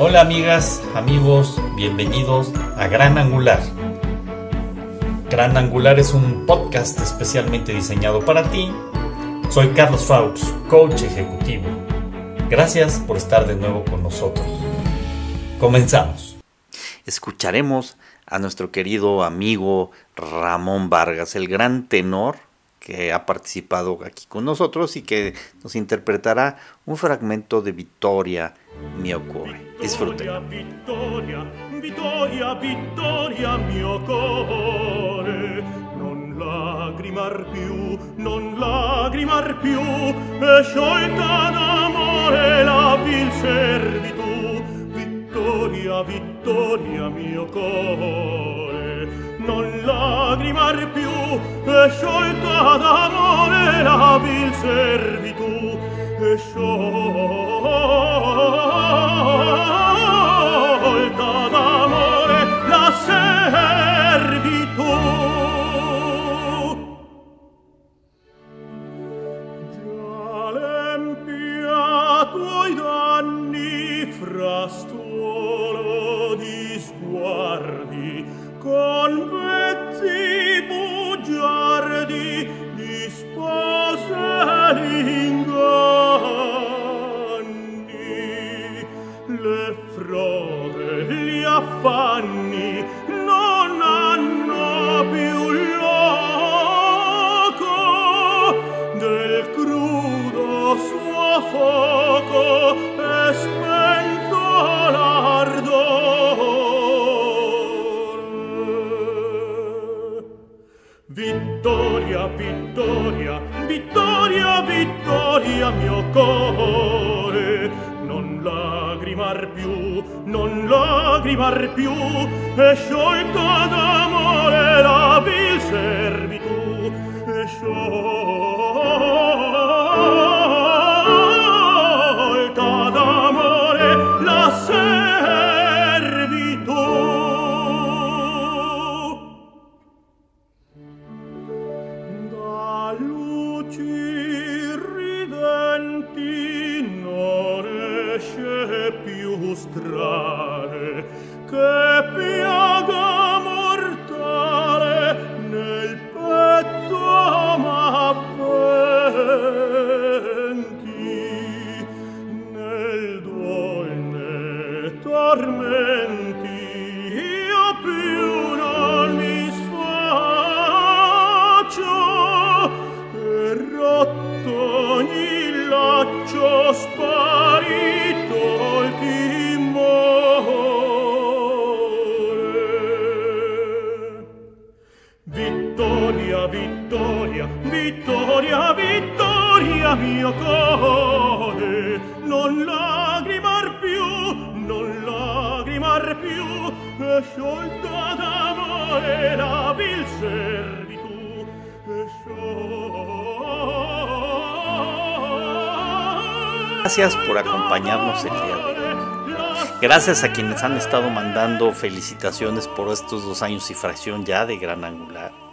Hola amigas, amigos, bienvenidos a Gran Angular. Gran Angular es un podcast especialmente diseñado para ti. Soy Carlos Faux, coach ejecutivo. Gracias por estar de nuevo con nosotros. Comenzamos. Escucharemos a nuestro querido amigo Ramón Vargas, el gran tenor que ha participado aquí con nosotros y que nos interpretará un fragmento de Victoria mio cuore. Disfruten. Vittoria, vittoria, vittoria mio cuore. Non lagrimar più, non lagrimar più, e sciolta d'amore la vil servitù. Vittoria, vittoria mio cuore. non lagrimar più e sciolta d'amore la vil servitù e sciolta di non esce più strale che piaga mortale nel petto m'avvene mio cuore Non lagrimar più, non lagrimar più sciolta d'amore la vil servitù sciolta Gracias por acompañarnos el día de hoy. Gracias a quienes han estado mandando felicitaciones por estos dos años y fracción ya de Gran Angular.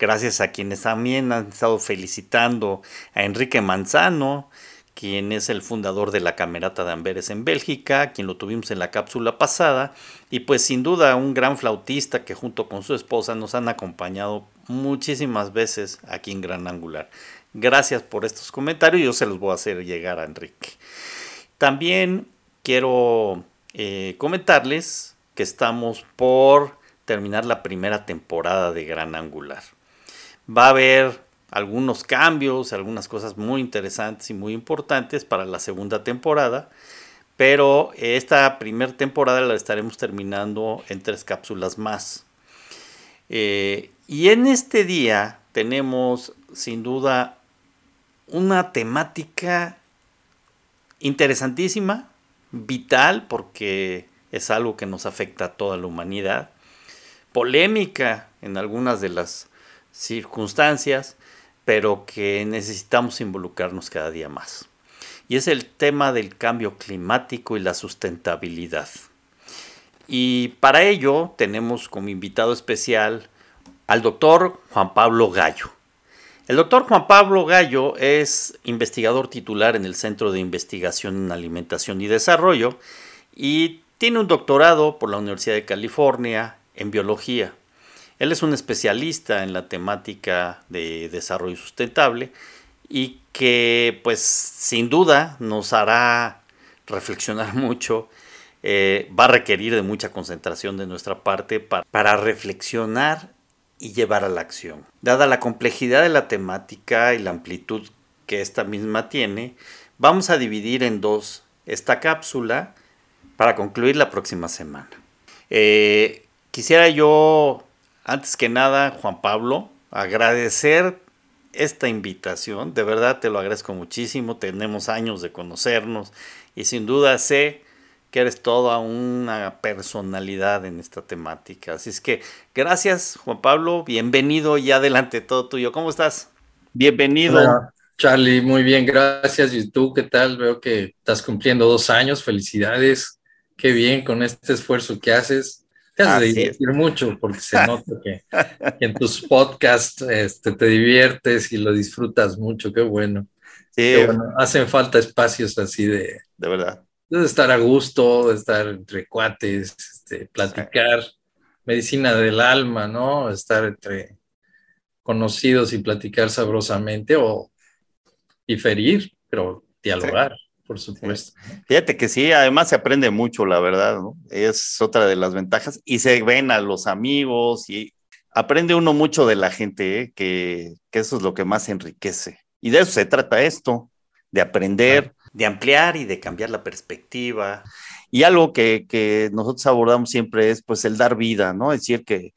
Gracias a quienes también han estado felicitando a Enrique Manzano, quien es el fundador de la Camerata de Amberes en Bélgica, quien lo tuvimos en la cápsula pasada, y pues sin duda un gran flautista que junto con su esposa nos han acompañado muchísimas veces aquí en Gran Angular. Gracias por estos comentarios, yo se los voy a hacer llegar a Enrique. También quiero eh, comentarles que estamos por terminar la primera temporada de Gran Angular. Va a haber algunos cambios, algunas cosas muy interesantes y muy importantes para la segunda temporada, pero esta primera temporada la estaremos terminando en tres cápsulas más. Eh, y en este día tenemos sin duda una temática interesantísima, vital, porque es algo que nos afecta a toda la humanidad, polémica en algunas de las circunstancias, pero que necesitamos involucrarnos cada día más. Y es el tema del cambio climático y la sustentabilidad. Y para ello tenemos como invitado especial al doctor Juan Pablo Gallo. El doctor Juan Pablo Gallo es investigador titular en el Centro de Investigación en Alimentación y Desarrollo y tiene un doctorado por la Universidad de California en biología. Él es un especialista en la temática de desarrollo sustentable y que pues sin duda nos hará reflexionar mucho, eh, va a requerir de mucha concentración de nuestra parte para, reflexionar y llevar a la acción. Dada la complejidad de la temática y la amplitud que esta misma tiene, vamos a dividir en dos esta cápsula para concluir la próxima semana. Eh, quisiera yo, antes que nada, Juan Pablo, agradecer esta invitación. De verdad te lo agradezco muchísimo. Tenemos años de conocernos y sin duda sé que eres toda una personalidad en esta temática. Así es que gracias, Juan Pablo, bienvenido y adelante todo tuyo. ¿Cómo estás? Bienvenido. Charlie, muy bien, gracias. ¿Y tú qué tal? Veo que estás cumpliendo dos años. Felicidades. Qué bien con este esfuerzo que haces. Te has de divertir mucho porque se nota que, en tus podcasts este, te diviertes y lo disfrutas mucho. Qué bueno. Sí. bueno. Hacen falta espacios así de... De verdad de estar a gusto, de estar entre cuates, este, platicar, medicina del alma, ¿no? Estar entre conocidos y platicar sabrosamente o diferir, pero dialogar, por supuesto. Fíjate que sí, además se aprende mucho, la verdad, ¿no? Es otra de las ventajas y se ven a los amigos y aprende uno mucho de la gente, ¿eh? que, que, eso es lo que más enriquece. Y de eso se trata esto, de aprender de ampliar y de cambiar la perspectiva. Y algo que, nosotros abordamos siempre es pues el dar vida, ¿no? Es decir, que,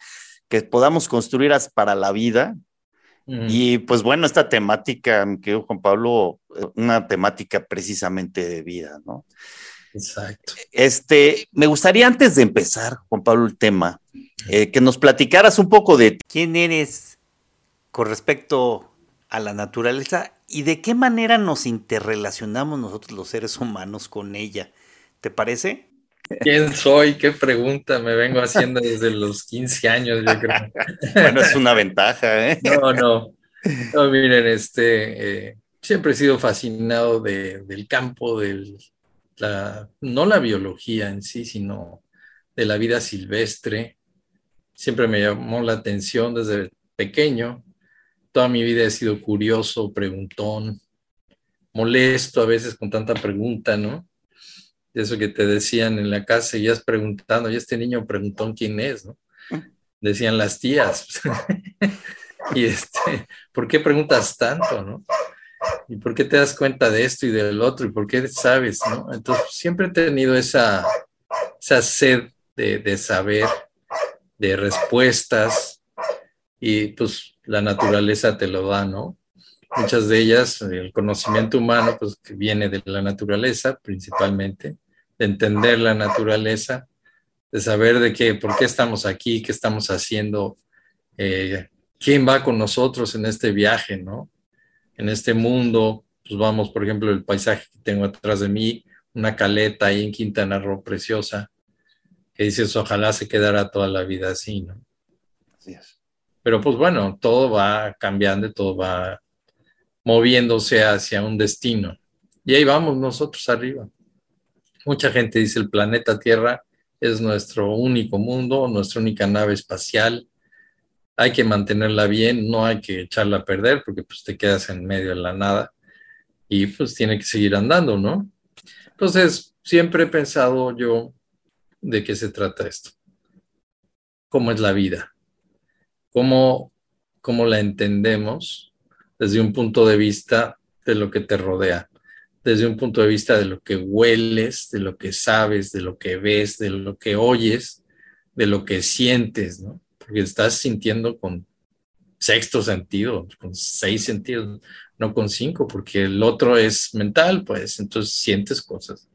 podamos construir para la vida. Y pues bueno, esta temática, que Juan Pablo, una temática precisamente de vida, ¿no? Exacto. Este, me gustaría antes de empezar, Juan Pablo, el tema, eh, que nos platicaras un poco de quién eres con respecto a la naturaleza y de qué manera nos interrelacionamos nosotros los seres humanos con ella. ¿Te parece? ¿Quién soy? ¿Qué pregunta me vengo haciendo desde los 15 años, yo creo? bueno, es una ventaja, ¿eh? No, no. No, miren, este, eh, siempre he sido fascinado del campo, de la, no la biología en sí, sino de la vida silvestre. Siempre me llamó la atención desde pequeño toda mi vida he sido curioso, preguntón, molesto a veces con tanta pregunta, ¿no? Eso que te decían en la casa, y has preguntando, y este niño preguntón quién es, ¿no? Decían las tías. y este, ¿por qué preguntas tanto, no? ¿Y por qué te das cuenta de esto y del otro? ¿Y por qué sabes, no? Entonces, siempre he tenido esa, esa sed de, de saber, de respuestas, y pues la naturaleza te lo da, ¿no? Muchas de ellas, el conocimiento humano, pues que viene de la naturaleza principalmente, de entender la naturaleza, de saber de qué, por qué estamos aquí, qué estamos haciendo, eh, quién va con nosotros en este viaje, ¿no? En este mundo, pues vamos, por ejemplo, el paisaje que tengo atrás de mí, una caleta ahí en Quintana Roo preciosa, que dices, ojalá se quedara toda la vida así, ¿no? Así es. Pero pues bueno, todo va cambiando, todo va moviéndose hacia un destino. Y ahí vamos nosotros arriba. Mucha gente dice el planeta Tierra es nuestro único mundo, nuestra única nave espacial. Hay que mantenerla bien, no hay que echarla a perder porque pues te quedas en medio de la nada y pues tiene que seguir andando, ¿no? Entonces, siempre he pensado yo de qué se trata esto. ¿Cómo es la vida? cómo, cómo la entendemos desde un punto de vista de lo que te rodea, desde un punto de vista de lo que hueles, de lo que sabes, de lo que ves, de lo que oyes, de lo que sientes, ¿no? Porque estás sintiendo con sexto sentido, con seis sentidos, no con cinco, porque el otro es mental, pues entonces sientes cosas,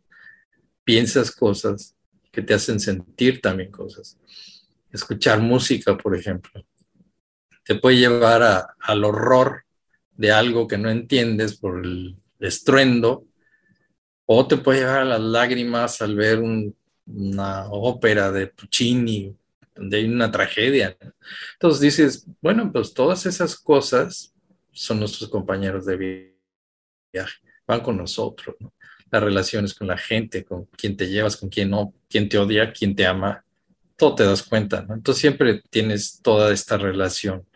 piensas cosas que te hacen sentir también cosas. Escuchar música, por ejemplo te puede llevar al horror de algo que no entiendes por el estruendo, o te puede llevar a las lágrimas al ver una ópera de Puccini, donde hay una tragedia. Entonces dices, bueno, pues todas esas cosas son nuestros compañeros de viaje, van con nosotros. las relaciones con la gente, con quién te llevas, con quién no, quién te odia, quién te ama, todo te das cuenta. Entonces siempre tienes toda esta relación.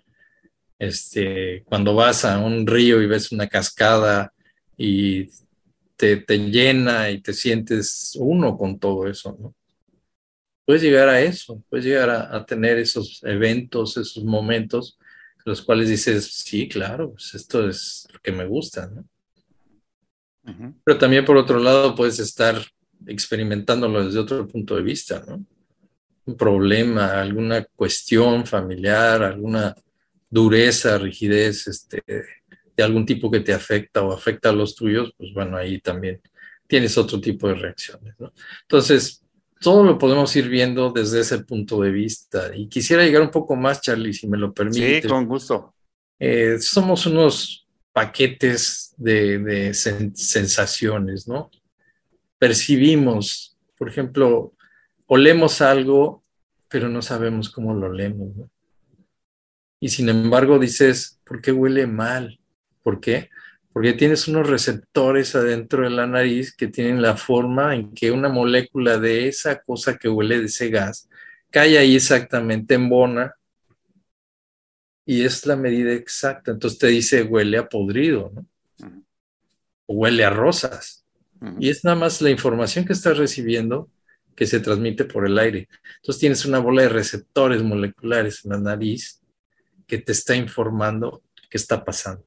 Este, cuando vas a un río y ves una cascada y te, te llena y te sientes uno con todo eso, ¿no? Puedes llegar a eso, puedes llegar a, a tener esos eventos, esos momentos, los cuales dices, sí, claro, pues esto es lo que me gusta, ¿no? Pero también por otro lado puedes estar experimentándolo desde otro punto de vista, ¿no? Un problema, alguna cuestión familiar, alguna dureza, rigidez, este, de algún tipo que te afecta o afecta a los tuyos, pues bueno, ahí también tienes otro tipo de reacciones, ¿no? Entonces, todo lo podemos ir viendo desde ese punto de vista. Y quisiera llegar un poco más, Charlie, si me lo permite. Sí, con gusto. Eh, somos unos paquetes de, sensaciones, ¿no? Percibimos, por ejemplo, olemos algo, pero no sabemos cómo lo olemos, ¿no? Y sin embargo dices, ¿por qué huele mal? ¿Por qué? Porque tienes unos receptores adentro de la nariz que tienen la forma en que una molécula de esa cosa que huele de ese gas cae ahí exactamente en bona y es la medida exacta. Entonces te dice huele a podrido, ¿no? O huele a rosas. Y es nada más la información que estás recibiendo que se transmite por el aire. Entonces tienes una bola de receptores moleculares en la nariz que te está informando qué está pasando.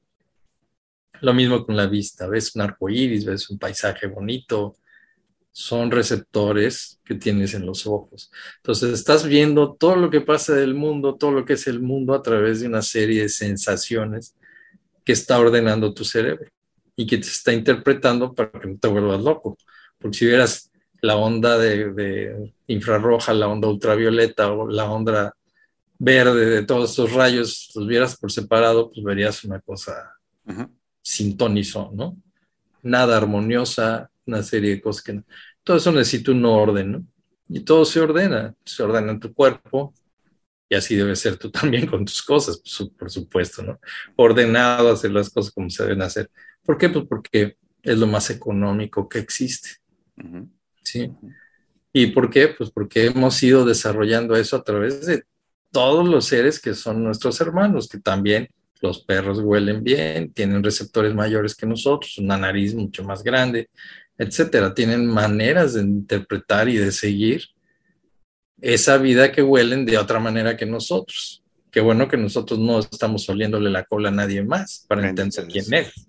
Lo mismo con la vista. Ves un arco iris, ves un paisaje bonito, son receptores que tienes en los ojos. Entonces estás viendo todo lo que pasa del mundo, todo lo que es el mundo a través de una serie de sensaciones que está ordenando tu cerebro y que te está interpretando para que no te vuelvas loco. Porque si vieras la onda de, infrarroja, la onda ultravioleta o la onda verde de todos estos rayos, los vieras por separado, pues verías una cosa sin ¿no? Nada armoniosa, una serie de cosas que Todo eso necesita un orden, ¿no? Y todo se ordena, se ordena en tu cuerpo, y así debe ser tú también con tus cosas, por supuesto, ¿no? Ordenado, hacer las cosas como se deben hacer. ¿Por qué? Pues porque es lo más económico que existe. ¿Sí? ¿Y por qué? Pues porque hemos ido desarrollando eso a través de todos los seres que son nuestros hermanos, que también los perros huelen bien, tienen receptores mayores que nosotros, una nariz mucho más grande, etcétera. Tienen maneras de interpretar y de seguir esa vida que huelen de otra manera que nosotros. Qué bueno que nosotros no estamos oliéndole la cola a nadie más para entender quién es.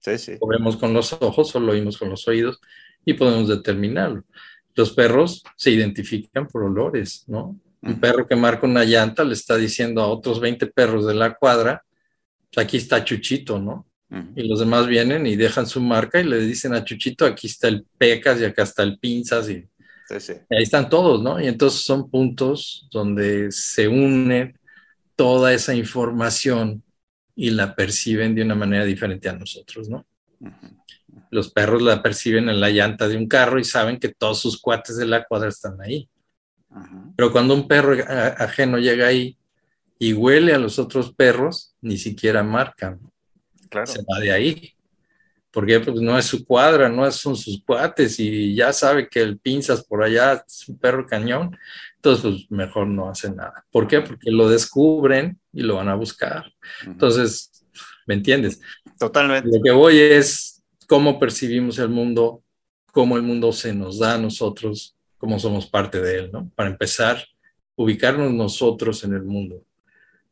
Sí, sí. Lo vemos con los ojos o lo oímos con los oídos y podemos determinarlo. Los perros se identifican por olores, ¿no? Un perro que marca una llanta le está diciendo a otros 20 perros de la cuadra, pues aquí está Chuchito, ¿no? Y los demás vienen y dejan su marca y le dicen a Chuchito, aquí está el Pecas y acá está el Pinzas y, ahí están todos, ¿no? Y entonces son puntos donde se une toda esa información y la perciben de una manera diferente a nosotros, ¿no? Los perros la perciben en la llanta de un carro y saben que todos sus cuates de la cuadra están ahí. Pero cuando un perro ajeno llega ahí y huele a los otros perros, ni siquiera marcan se va de ahí. Porque pues, no es su cuadra, no son sus cuates y ya sabe que el pinzas por allá es un perro cañón, entonces pues mejor no hace nada. ¿Por qué? Porque lo descubren y lo van a buscar. Entonces, ¿me entiendes? Totalmente. Lo que voy es cómo percibimos el mundo, cómo el mundo se nos da a nosotros, cómo somos parte de él, ¿no? Para empezar, ubicarnos nosotros en el mundo.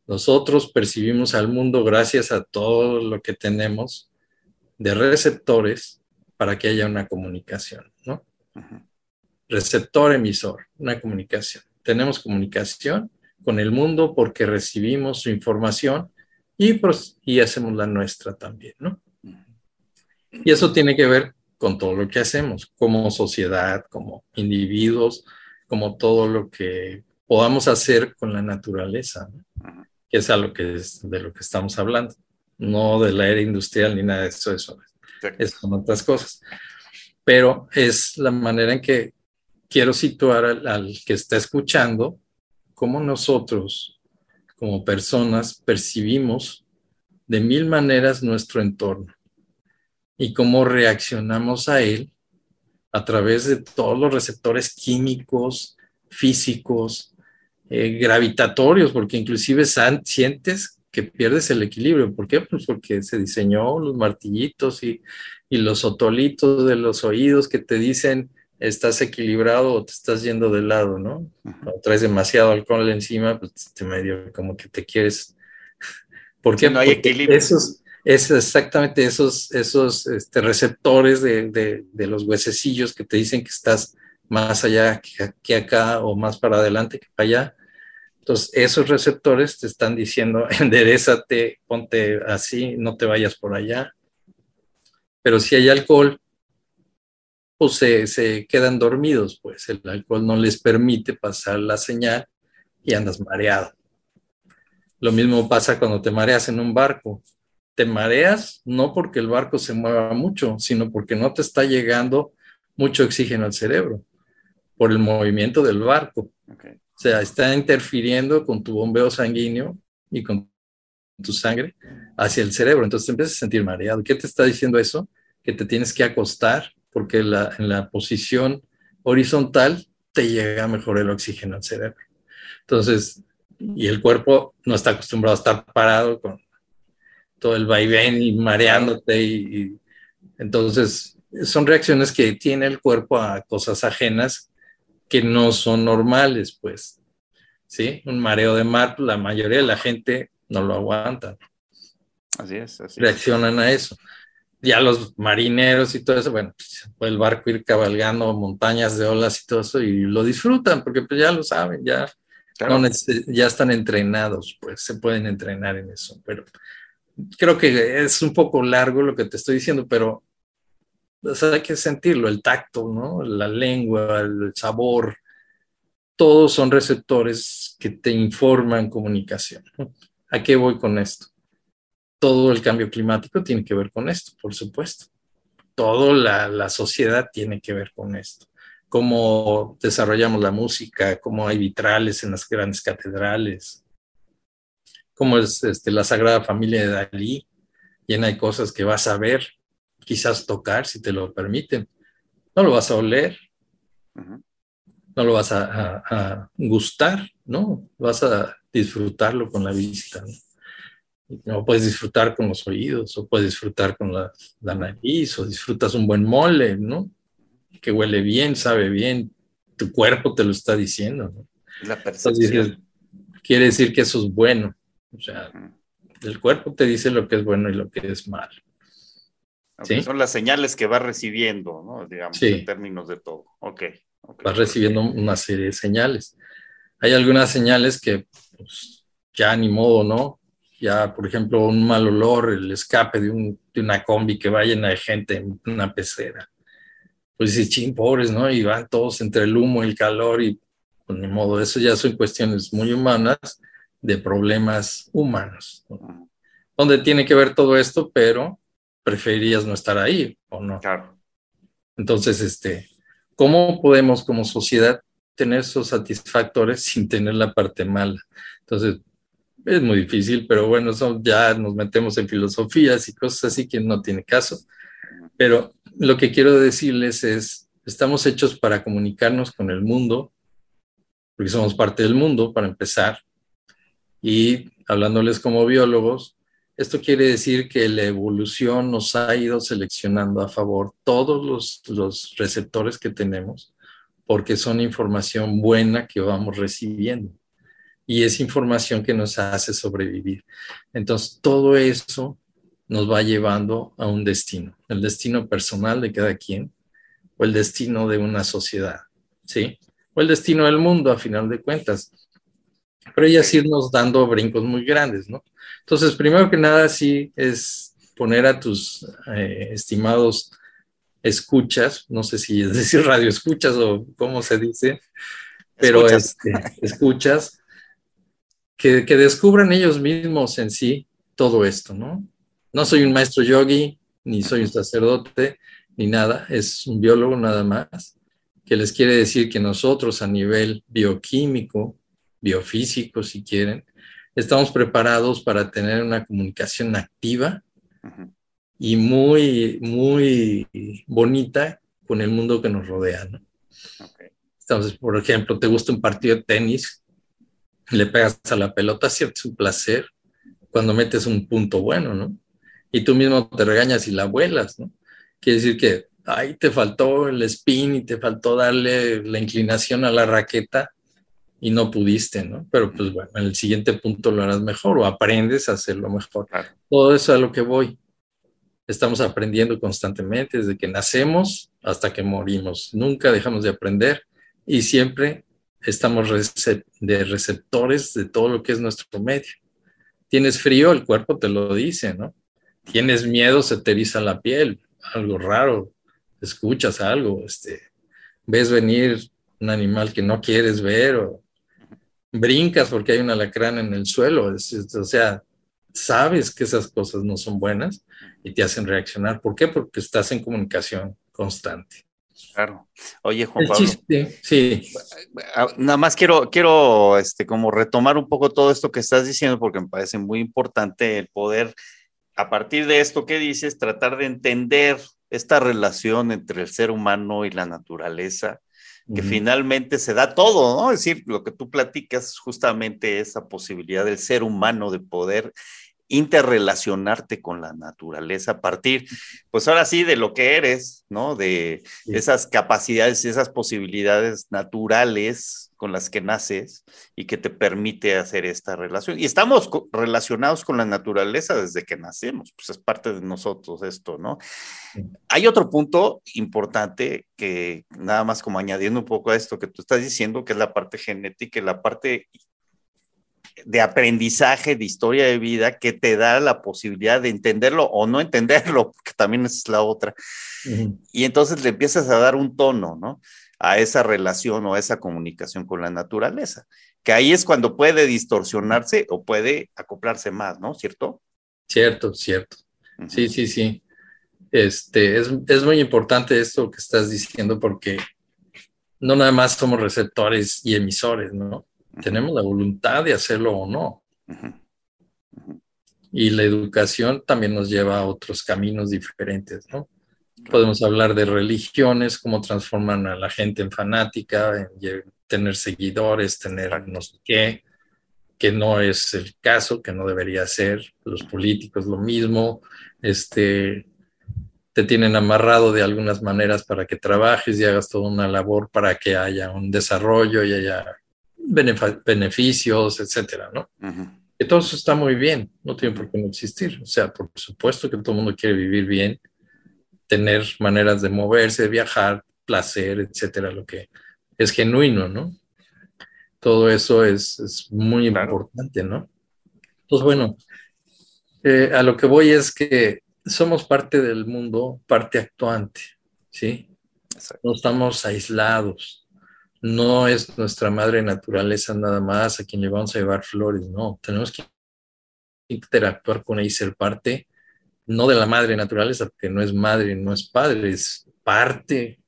Nosotros percibimos al mundo gracias a todo lo que tenemos de receptores para que haya una comunicación, ¿no? Receptor, emisor, una comunicación. Tenemos comunicación con el mundo porque recibimos su información y, y hacemos la nuestra también, ¿no? Y eso tiene que ver con todo lo que hacemos como sociedad, como individuos, como todo lo que podamos hacer con la naturaleza. ¿no? que es, a lo que es de lo que estamos hablando, no de la era industrial ni nada de eso, eso es con otras cosas. Pero es la manera en que quiero situar al, que está escuchando cómo nosotros, como personas, percibimos de mil maneras nuestro entorno. Y cómo reaccionamos a él a través de todos los receptores químicos, físicos, eh, gravitatorios, porque inclusive sientes que pierdes el equilibrio. ¿Por qué? Pues porque se diseñó los martillitos y, y los otolitos de los oídos que te dicen estás equilibrado o te estás yendo de lado, ¿no? Cuando traes demasiado alcohol encima, pues te medio como que te quieres. ¿Por qué? no hay equilibrio. Esos, es exactamente esos, esos este, receptores de, de, los huesecillos que te dicen que estás más allá que, que, acá o más para adelante que para allá. Entonces, esos receptores te están diciendo, enderezate, ponte así, no te vayas por allá. Pero si hay alcohol, pues se, se, quedan dormidos, pues el alcohol no les permite pasar la señal y andas mareado. Lo mismo pasa cuando te mareas en un barco. Te mareas no porque el barco se mueva mucho, sino porque no te está llegando mucho oxígeno al cerebro por el movimiento del barco. Okay. O sea, está interfiriendo con tu bombeo sanguíneo y con tu sangre hacia el cerebro. Entonces te empiezas a sentir mareado. ¿Qué te está diciendo eso? Que te tienes que acostar porque la, en la posición horizontal te llega mejor el oxígeno al cerebro. Entonces, y el cuerpo no está acostumbrado a estar parado con todo el vaivén y mareándote y, y entonces son reacciones que tiene el cuerpo a cosas ajenas que no son normales, pues. ¿Sí? Un mareo de mar, la mayoría de la gente no lo aguanta. Así es, así Reaccionan a eso ya los marineros y todo eso, bueno, pues, el barco ir cabalgando montañas de olas y todo eso y lo disfrutan porque pues ya lo saben, ya, no ya están entrenados, pues se pueden entrenar en eso, pero creo que es un poco largo lo que te estoy diciendo, pero hay que sentirlo, el tacto, ¿no? La lengua, el sabor, todos son receptores que te informan comunicación. ¿A qué voy con esto? todo el cambio climático tiene que ver con esto, por supuesto. Toda la, la, sociedad tiene que ver con esto. Cómo desarrollamos la música, cómo hay vitrales en las grandes catedrales, cómo es este, la Sagrada Familia de Dalí, llena de cosas que vas a ver, quizás tocar, si te lo permiten. No lo vas a oler, no lo vas a, a, a, gustar, ¿no? Vas a disfrutarlo con la vista. ¿no? no puedes disfrutar con los oídos, o puedes disfrutar con la, la, nariz, o disfrutas un buen mole, ¿no? Que huele bien, sabe bien, tu cuerpo te lo está diciendo, ¿no? La percepción. Entonces, quiere decir que eso es bueno, o sea, el cuerpo te dice lo que es bueno y lo que es malo. ¿Sí? Son las señales que va recibiendo, ¿no? Digamos, sí. en términos de todo. Ok. okay. Vas recibiendo una serie de señales. Hay algunas señales que, pues, ya ni modo, ¿no? ya, por ejemplo, un mal olor, el escape de, un, de una combi que va llena de gente en una pecera. Pues dice, ching, pobres, ¿no? Y van todos entre el humo y el calor y, pues ni modo, eso ya son cuestiones muy humanas de problemas humanos. ¿no? Donde tiene que ver todo esto, pero preferirías no estar ahí, ¿o no? Claro. Entonces, este, ¿cómo podemos como sociedad tener esos satisfactores sin tener la parte mala? Entonces, es muy difícil, pero bueno, son, ya nos metemos en filosofías y cosas así que no tiene caso. Pero lo que quiero decirles es, estamos hechos para comunicarnos con el mundo, porque somos parte del mundo, para empezar. Y hablándoles como biólogos, esto quiere decir que la evolución nos ha ido seleccionando a favor todos los, los receptores que tenemos, porque son información buena que vamos recibiendo y es información que nos hace sobrevivir. Entonces, todo eso nos va llevando a un destino, el destino personal de cada quien o el destino de una sociedad, ¿sí? O el destino del mundo, a final de cuentas. Pero ya sí irnos dando brincos muy grandes, ¿no? Entonces, primero que nada, sí es poner a tus eh, estimados escuchas, no sé si es decir radio escuchas o cómo se dice, pero escuchas, este, escuchas que, que, descubran ellos mismos en sí todo esto, ¿no? No soy un maestro yogi, ni soy un sacerdote, ni nada, es un biólogo nada más, que les quiere decir que nosotros a nivel bioquímico, biofísico, si quieren, estamos preparados para tener una comunicación activa uh -huh. y muy, muy bonita con el mundo que nos rodea, ¿no? Entonces, por ejemplo, te gusta un partido de tenis, le pegas a la pelota, cierto, es un placer cuando metes un punto bueno, ¿no? Y tú mismo te regañas y la vuelas, ¿no? Quiere decir que, ahí te faltó el spin y te faltó darle la inclinación a la raqueta y no pudiste, ¿no? Pero pues bueno, en el siguiente punto lo harás mejor o aprendes a hacerlo mejor. Todo eso es a lo que voy. Estamos aprendiendo constantemente desde que nacemos hasta que morimos. Nunca dejamos de aprender y siempre estamos de receptores de todo lo que es nuestro medio. Tienes frío, el cuerpo te lo dice, ¿no? Tienes miedo, se te eriza la piel, algo raro, escuchas algo, este, ves venir un animal que no quieres ver o brincas porque hay un alacrán en el suelo, o sea, sabes que esas cosas no son buenas y te hacen reaccionar. ¿Por qué? Porque estás en comunicación constante. Claro. Oye, Juan Pablo. sí. Ah, nada más quiero, quiero este, como retomar un poco todo esto que estás diciendo, porque me parece muy importante el poder, a partir de esto que dices, tratar de entender esta relación entre el ser humano y la naturaleza, que finalmente se da todo, ¿no? Es decir, lo que tú platicas justamente esa posibilidad del ser humano de poder interrelacionarte con la naturaleza a partir, pues ahora sí, de lo que eres, ¿no? De esas capacidades, esas posibilidades naturales con las que naces y que te permite hacer esta relación. Y estamos relacionados con la naturaleza desde que nacemos, pues es parte de nosotros esto, ¿no? Hay otro punto importante que nada más como añadiendo un poco a esto que tú estás diciendo, que es la parte genética y la parte de aprendizaje, de historia de vida, que te da la posibilidad de entenderlo o no entenderlo, que también es la otra. Y entonces le empiezas a dar un tono, ¿no? A esa relación o a esa comunicación con la naturaleza, que ahí es cuando puede distorsionarse o puede acoplarse más, ¿no? ¿Cierto? Cierto, cierto. Sí, sí, sí. Este, es, es, muy importante esto que estás diciendo porque no nada más somos receptores y emisores, ¿no? Tenemos la voluntad de hacerlo o no. Y la educación también nos lleva a otros caminos diferentes, ¿no? Podemos hablar de religiones, cómo transforman a la gente en fanática, en tener seguidores, tener no sé qué, que no es el caso, que no debería ser. Los políticos lo mismo, este, te tienen amarrado de algunas maneras para que trabajes y hagas toda una labor para que haya un desarrollo y haya beneficios, etcétera, ¿no? Todo eso está muy bien, no tiene por qué no existir. O sea, por supuesto que todo el mundo quiere vivir bien tener maneras de moverse, viajar, placer, etcétera, lo que es genuino, ¿no? Todo eso es, muy importante, ¿no? Pues bueno, eh, a lo que voy es que somos parte del mundo, parte actuante, ¿sí? No estamos aislados. No es nuestra madre naturaleza nada más a quien le vamos a llevar flores, no. Tenemos que interactuar con ella y ser parte no de la madre naturaleza, porque no es madre, no es padre, es parte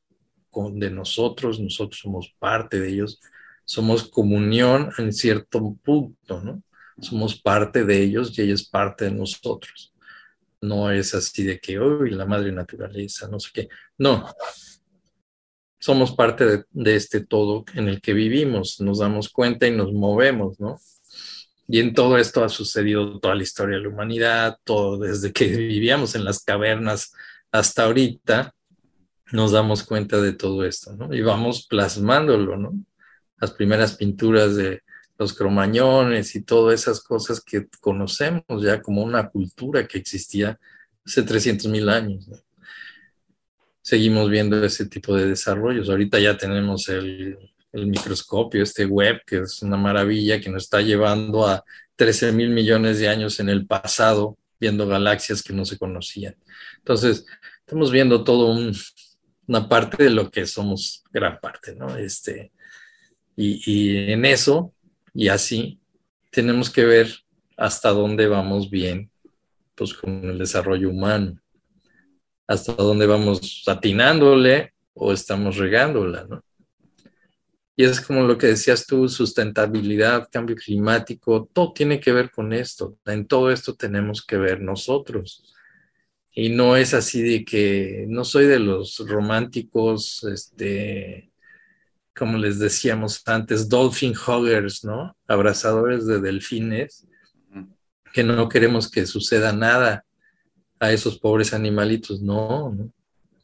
de nosotros, nosotros somos parte de ellos, somos comunión en cierto punto, ¿no? Somos parte de ellos y ella es parte de nosotros. No es así de que, hoy la madre naturaleza, no sé qué. No, somos parte de, este todo en el que vivimos, nos damos cuenta y nos movemos, ¿no? Y en todo esto ha sucedido toda la historia de la humanidad, todo desde que vivíamos en las cavernas hasta ahorita, nos damos cuenta de todo esto, ¿no? Y vamos plasmándolo, ¿no? Las primeras pinturas de los cromañones y todas esas cosas que conocemos ya como una cultura que existía hace 300 mil años. ¿no? Seguimos viendo ese tipo de desarrollos. Ahorita ya tenemos el el microscopio, este web, que es una maravilla, que nos está llevando a 13 mil millones de años en el pasado, viendo galaxias que no se conocían. Entonces, estamos viendo todo una parte de lo que somos, gran parte, ¿no? Este, y, y en eso, y así, tenemos que ver hasta dónde vamos bien, pues con el desarrollo humano, hasta dónde vamos atinándole o estamos regándola, ¿no? Y es como lo que decías tú, sustentabilidad, cambio climático, todo tiene que ver con esto. En todo esto tenemos que ver nosotros. Y no es así de que no soy de los románticos, este, como les decíamos antes, dolphin huggers, ¿no? Abrazadores de delfines, que no queremos que suceda nada a esos pobres animalitos. No, no,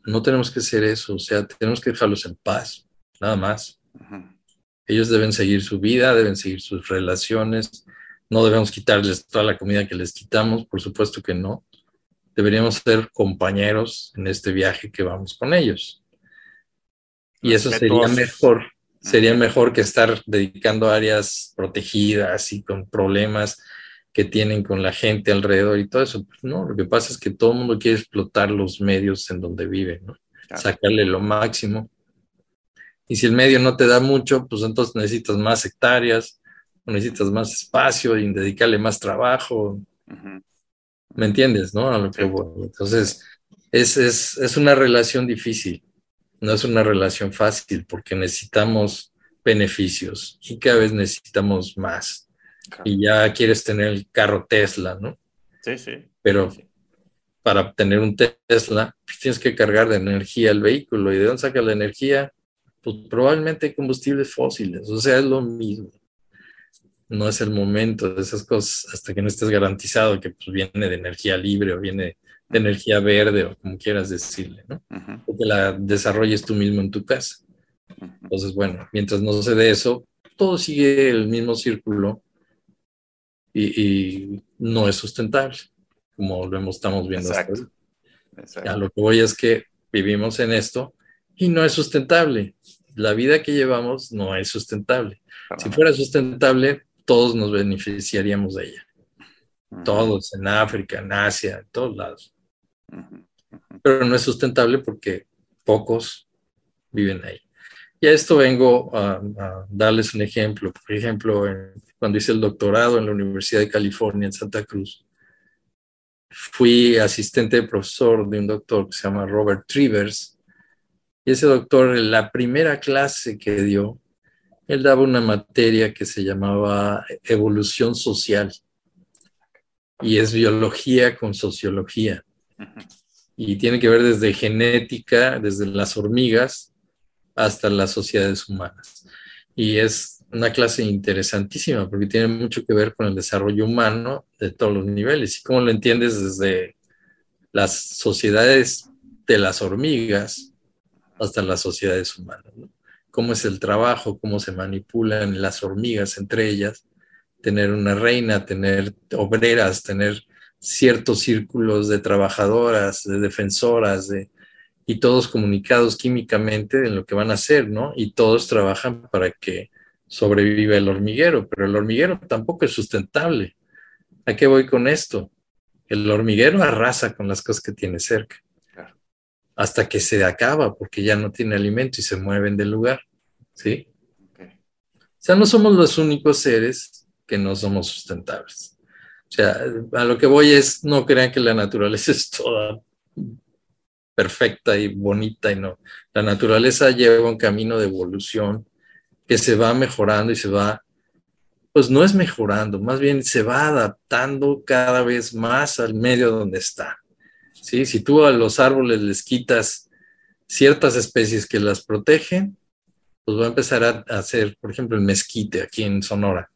no tenemos que ser eso, o sea, tenemos que dejarlos en paz, nada más. Ellos deben seguir su vida, deben seguir sus relaciones, no debemos quitarles toda la comida que les quitamos, por supuesto que no. Deberíamos ser compañeros en este viaje que vamos con ellos. Y eso sería mejor, sería mejor que estar dedicando áreas protegidas y con problemas que tienen con la gente alrededor y todo eso. Pues no, lo que pasa es que todo el mundo quiere explotar los medios en donde vive, ¿no? Sacarle lo máximo. Y si el medio no te da mucho, pues entonces necesitas más hectáreas, necesitas más espacio y dedicarle más trabajo. ¿Me entiendes, no? A lo que Entonces, es, es, es una relación difícil no es una relación fácil porque necesitamos beneficios y cada vez necesitamos más. Y ya quieres tener el carro Tesla, ¿no? Sí, sí. Pero para tener un Tesla, pues tienes que cargar de energía el vehículo. ¿Y de dónde saca la energía? Pues probablemente combustibles fósiles. O sea, es lo mismo. No es el momento de esas cosas hasta que no estés garantizado que pues, viene de energía libre o viene de energía verde o como quieras decirle, ¿no? que la desarrolles tú mismo en tu casa. Entonces, bueno, mientras no se dé eso, todo sigue el mismo círculo y, no es sustentable, como lo estamos viendo Exacto. hasta lo que voy es que vivimos en esto y no es sustentable. La vida que llevamos no es sustentable. Si fuera sustentable, todos nos beneficiaríamos de ella. Todos, en África, en Asia, en todos lados. Pero no es sustentable porque pocos viven ahí. Y a esto vengo a, darles un ejemplo. Por ejemplo, cuando hice el doctorado en la Universidad de California en Santa Cruz, fui asistente de profesor de un doctor que se llama Robert Trivers. Y ese doctor, en la primera clase que dio, él daba una materia que se llamaba evolución social. Y es biología con sociología y tiene que ver desde genética, desde las hormigas hasta las sociedades humanas. Y es una clase interesantísima porque tiene mucho que ver con el desarrollo humano de todos los niveles y cómo lo entiendes desde las sociedades de las hormigas hasta las sociedades humanas. Cómo es el trabajo, cómo se manipulan las hormigas entre ellas, tener una reina, tener obreras, tener ciertos círculos de trabajadoras, de defensoras, de, y todos comunicados químicamente en lo que van a hacer, ¿no? Y todos trabajan para que sobreviva el hormiguero, pero el hormiguero tampoco es sustentable. ¿A qué voy con esto? El hormiguero arrasa con las cosas que tiene cerca, hasta que se acaba porque ya no tiene alimento y se mueven del lugar, ¿sí? O sea, no somos los únicos seres que no somos sustentables. O sea, a lo que voy es, no crean que la naturaleza es toda perfecta y bonita y no. La naturaleza lleva un camino de evolución que se va mejorando y se va, pues no es mejorando, más bien se va adaptando cada vez más al medio donde está. ¿Sí? Si tú a los árboles les quitas ciertas especies que las protegen, pues va a empezar a hacer, por ejemplo, el mezquite aquí en Sonora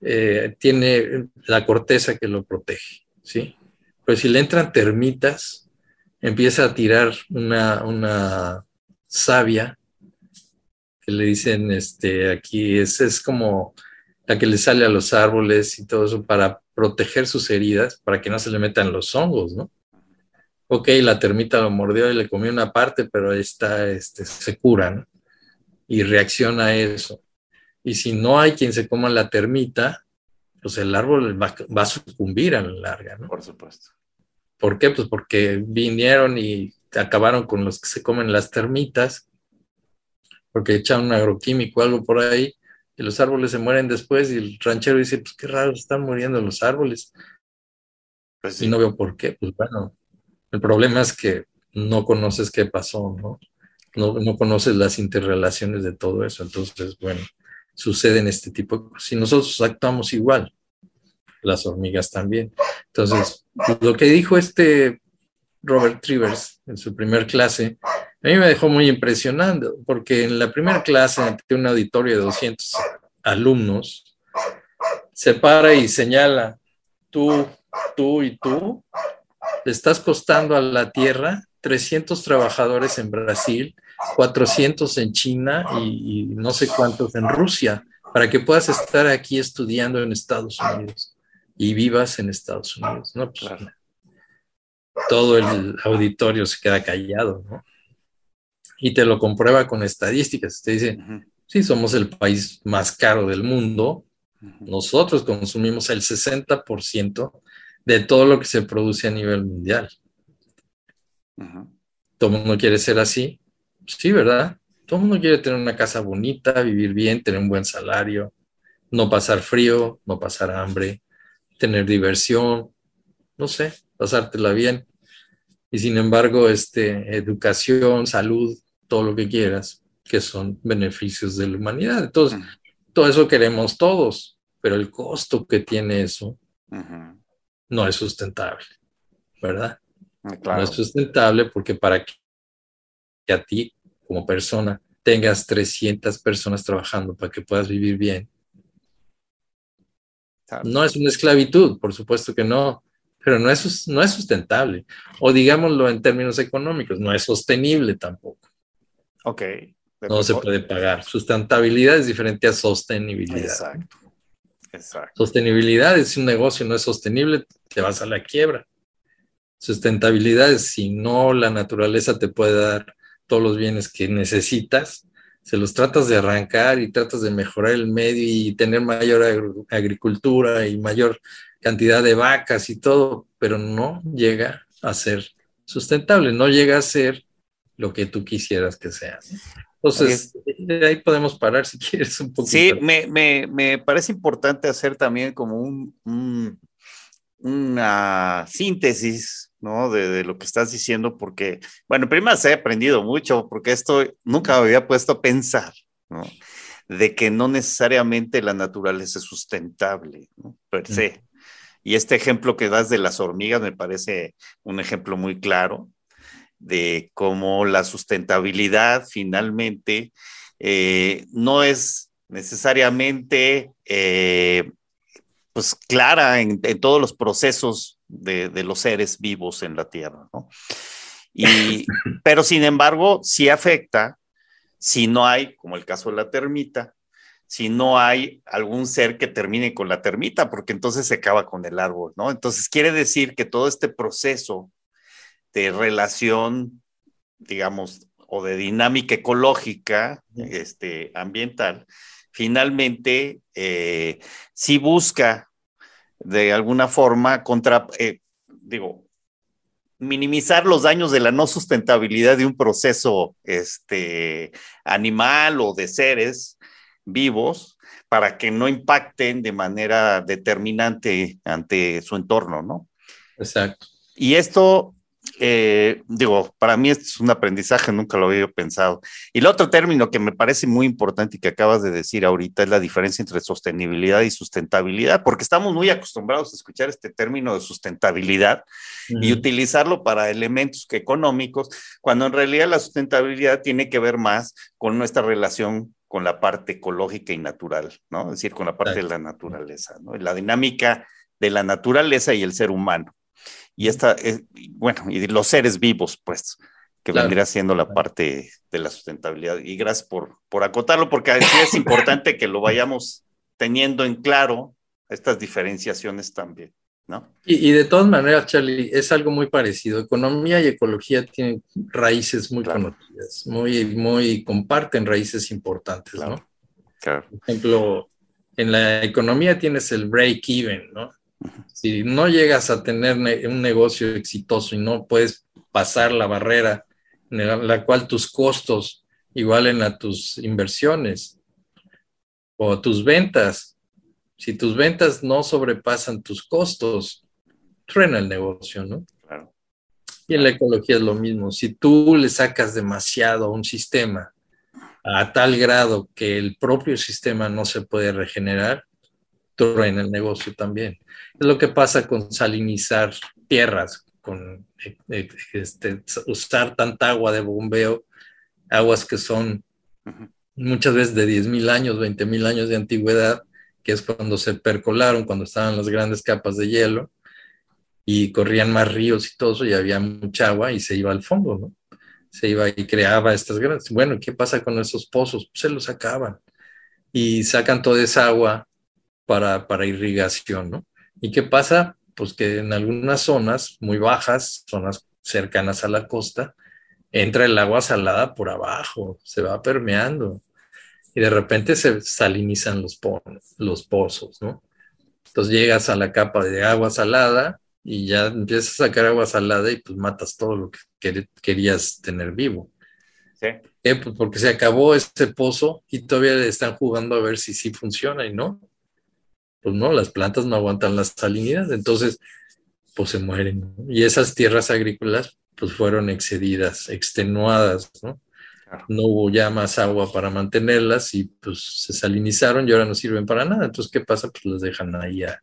eh, tiene la corteza que lo protege, ¿sí? Pero si le entran termitas, empieza a tirar una, una savia, que le dicen este, aquí, es, es como la que le sale a los árboles y todo eso para proteger sus heridas, para que no se le metan los hongos, ¿no? Ok, la termita lo mordió y le comió una parte, pero está, este, se cura, ¿no? Y reacciona a eso. Y si no hay quien se coma la termita, pues el árbol va, a sucumbir a la larga, ¿no? Por supuesto. ¿Por qué? Pues porque vinieron y acabaron con los que se comen las termitas, porque echan un agroquímico o algo por ahí, y los árboles se mueren después, y el ranchero dice, pues qué raro, están muriendo los árboles. Pues Y no veo por qué. Pues bueno, el problema es que no conoces qué pasó, ¿no? No, no conoces las interrelaciones de todo eso. Entonces, bueno, suceden este tipo de cosas. Si nosotros actuamos igual, las hormigas también. Entonces, lo que dijo este Robert Trivers en su primer clase, a mí me dejó muy impresionado, porque en la primera clase, ante un auditorio de 200 alumnos, se para y señala, tú, tú y tú, le estás costando a la tierra 300 trabajadores en Brasil, 400 en China y, no sé cuántos en Rusia, para que puedas estar aquí estudiando en Estados Unidos y vivas en Estados Unidos. ¿no? Pues, todo el auditorio se queda callado, ¿no? Y te lo comprueba con estadísticas. Te dice, sí, somos el país más caro del mundo. Nosotros consumimos el 60% de todo lo que se produce a nivel mundial. Todo el mundo quiere ser así. Sí, ¿verdad? Todo el mundo quiere tener una casa bonita, vivir bien, tener un buen salario, no pasar frío, no pasar hambre, tener diversión, no sé, pasártela bien. Y sin embargo, este, educación, salud, todo lo que quieras, que son beneficios de la humanidad. Entonces, todo eso queremos todos, pero el costo que tiene eso no es sustentable, ¿verdad? Ah, no es sustentable porque para que a ti, como persona, tengas 300 personas trabajando para que puedas vivir bien, no es una esclavitud, por supuesto que no, pero no es, no es sustentable. O digámoslo en términos económicos, no es sostenible tampoco. Ok. No se puede pagar. Sustentabilidad es diferente a sostenibilidad. Exacto. Exacto. Sostenibilidad es si un negocio no es sostenible, te vas a la quiebra. Sustentabilidad es si no la naturaleza te puede dar todos los bienes que necesitas, se los tratas de arrancar y tratas de mejorar el medio y tener mayor agricultura y mayor cantidad de vacas y todo, pero no llega a ser sustentable, no llega a ser lo que tú quisieras que sea. Entonces, de ahí podemos parar si quieres un poquito. Sí, me, me, me parece importante hacer también como un, una síntesis ¿no? De, de, lo que estás diciendo, porque, bueno, primero se ha aprendido mucho, porque esto nunca me había puesto a pensar, ¿no? De que no necesariamente la naturaleza es sustentable, ¿no? Per se. Y este ejemplo que das de las hormigas me parece un ejemplo muy claro de cómo la sustentabilidad finalmente eh, no es necesariamente eh, pues clara en, todos los procesos de, de, los seres vivos en la Tierra, ¿no? Y, pero sin embargo, sí afecta si no hay, como el caso de la termita, si no hay algún ser que termine con la termita, porque entonces se acaba con el árbol, ¿no? Entonces quiere decir que todo este proceso de relación, digamos, o de dinámica ecológica, este, ambiental, finalmente eh, sí busca de alguna forma contra, eh, digo, minimizar los daños de la no sustentabilidad de un proceso este, animal o de seres vivos para que no impacten de manera determinante ante su entorno, ¿no? Exacto. Y esto, eh, digo, para mí es un aprendizaje, nunca lo había pensado. Y el otro término que me parece muy importante y que acabas de decir ahorita es la diferencia entre sostenibilidad y sustentabilidad, porque estamos muy acostumbrados a escuchar este término de sustentabilidad y utilizarlo para elementos económicos, cuando en realidad la sustentabilidad tiene que ver más con nuestra relación con la parte ecológica y natural, ¿no? Es decir, con la parte de la naturaleza, ¿no? La dinámica de la naturaleza y el ser humano. Y esta, bueno, y los seres vivos, pues, que vendría siendo la parte de la sustentabilidad. Y gracias por, por acotarlo, porque es importante que lo vayamos teniendo en claro estas diferenciaciones también. Y, de todas maneras, Charlie, es algo muy parecido. Economía y ecología tienen raíces muy conocidas, muy, muy, comparten raíces importantes, ¿no? Por ejemplo, en la economía tienes el break-even, ¿no? Si no llegas a tener un negocio exitoso y no puedes pasar la barrera en la cual tus costos igualen a tus inversiones o tus ventas, si tus ventas no sobrepasan tus costos, truena el negocio, ¿no? Claro. Y en la ecología es lo mismo. Si tú le sacas demasiado a un sistema a tal grado que el propio sistema no se puede regenerar, truena el negocio también. Es lo que pasa con salinizar tierras, con eh, eh, este, usar tanta agua de bombeo, aguas que son muchas veces de 10.000 años, 20.000 años de antigüedad, que es cuando se percolaron, cuando estaban las grandes capas de hielo y corrían más ríos y todo eso, y había mucha agua y se iba al fondo, ¿no? Se iba y creaba estas grandes. Bueno, ¿qué pasa con esos pozos? Pues se los sacaban y sacan toda esa agua para, para irrigación, ¿no? ¿Y qué pasa? Pues que en algunas zonas muy bajas, zonas cercanas a la costa, entra el agua salada por abajo, se va permeando y de repente se salinizan los, los pozos, ¿no? Entonces llegas a la capa de agua salada y ya empiezas a sacar agua salada y pues matas todo lo que querías tener vivo. Sí. Eh, pues porque se acabó ese pozo y todavía están jugando a ver si sí funciona y no. Pues no, las plantas no aguantan la salinidad, entonces pues se mueren. Y esas tierras agrícolas pues fueron excedidas, extenuadas, ¿no? No hubo ya más agua para mantenerlas y pues se salinizaron y ahora no sirven para nada. Entonces, ¿qué pasa? Pues las dejan ahí a,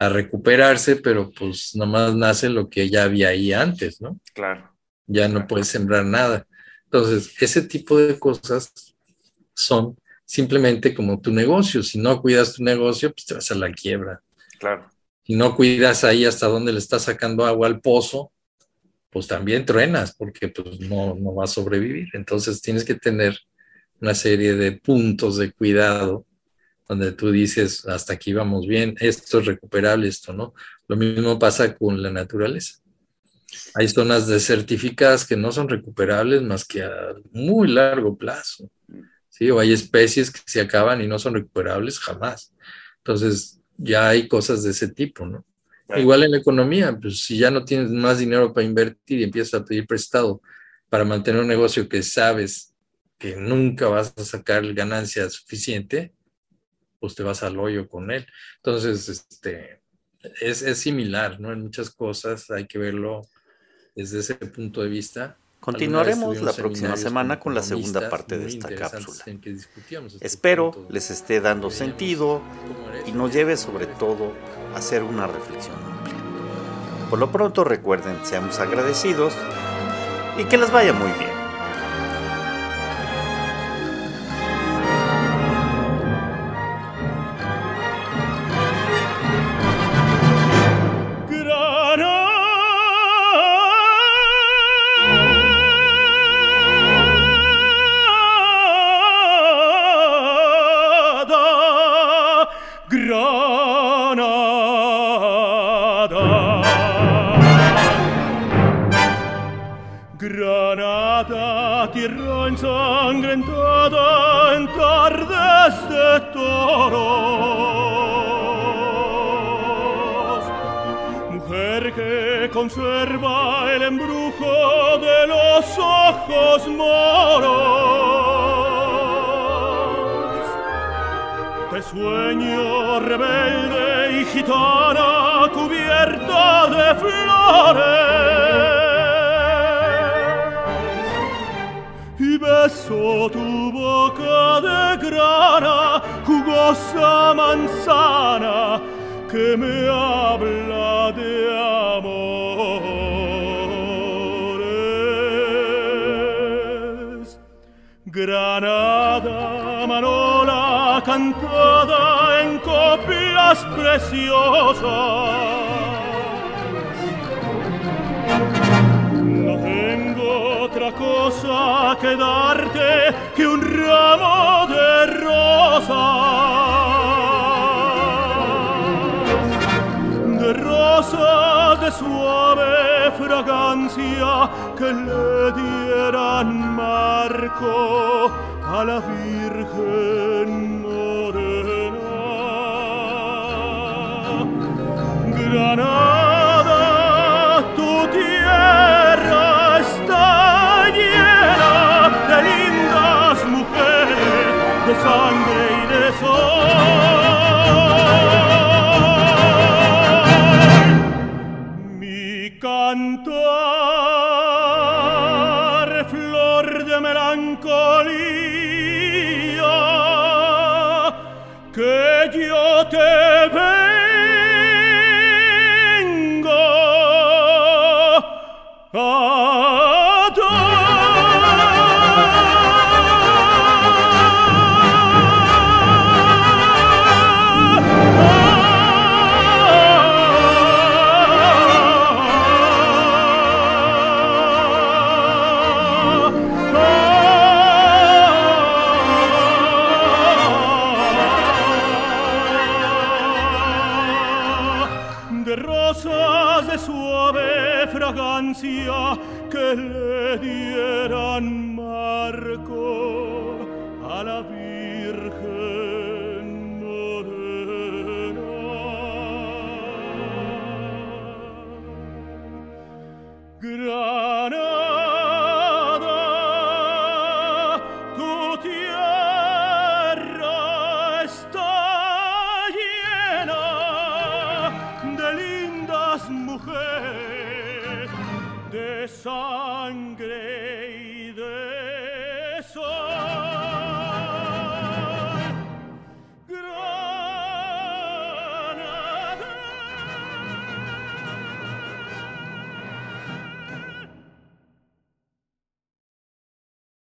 recuperarse, pero pues nomás nace lo que ya había ahí antes, ¿no? Claro. Ya no puedes sembrar nada. Entonces, ese tipo de cosas son simplemente como tu negocio. Si no cuidas tu negocio, pues te vas a la quiebra. Claro. Si no cuidas ahí hasta donde le estás sacando agua al pozo, pues también truenas porque pues no, no va a sobrevivir. Entonces tienes que tener una serie de puntos de cuidado donde tú dices, hasta aquí vamos bien, esto es recuperable, esto no. Lo mismo pasa con la naturaleza. Hay zonas desertificadas que no son recuperables más que a muy largo plazo. ¿Sí? O hay especies que se acaban y no son recuperables jamás. Entonces, ya hay cosas de ese tipo, ¿no? Igual en la economía, pues si ya no tienes más dinero para invertir y empiezas a pedir prestado para mantener un negocio que sabes que nunca vas a sacar ganancia suficiente, pues te vas al hoyo con él. Entonces, este, es, es similar, ¿no? En muchas cosas hay que verlo desde ese punto de vista. Continuaremos la próxima semana con la segunda parte de esta cápsula. Espero les esté dando sentido y nos lleve sobre todo a hacer una reflexión amplia. Por lo pronto recuerden, seamos agradecidos y que les vaya muy bien. Granada Manola cantada en copias preciosas. No tengo otra cosa que darte que un ramo de rosas. rosas de suave fragancia que le dieran marco a la Virgen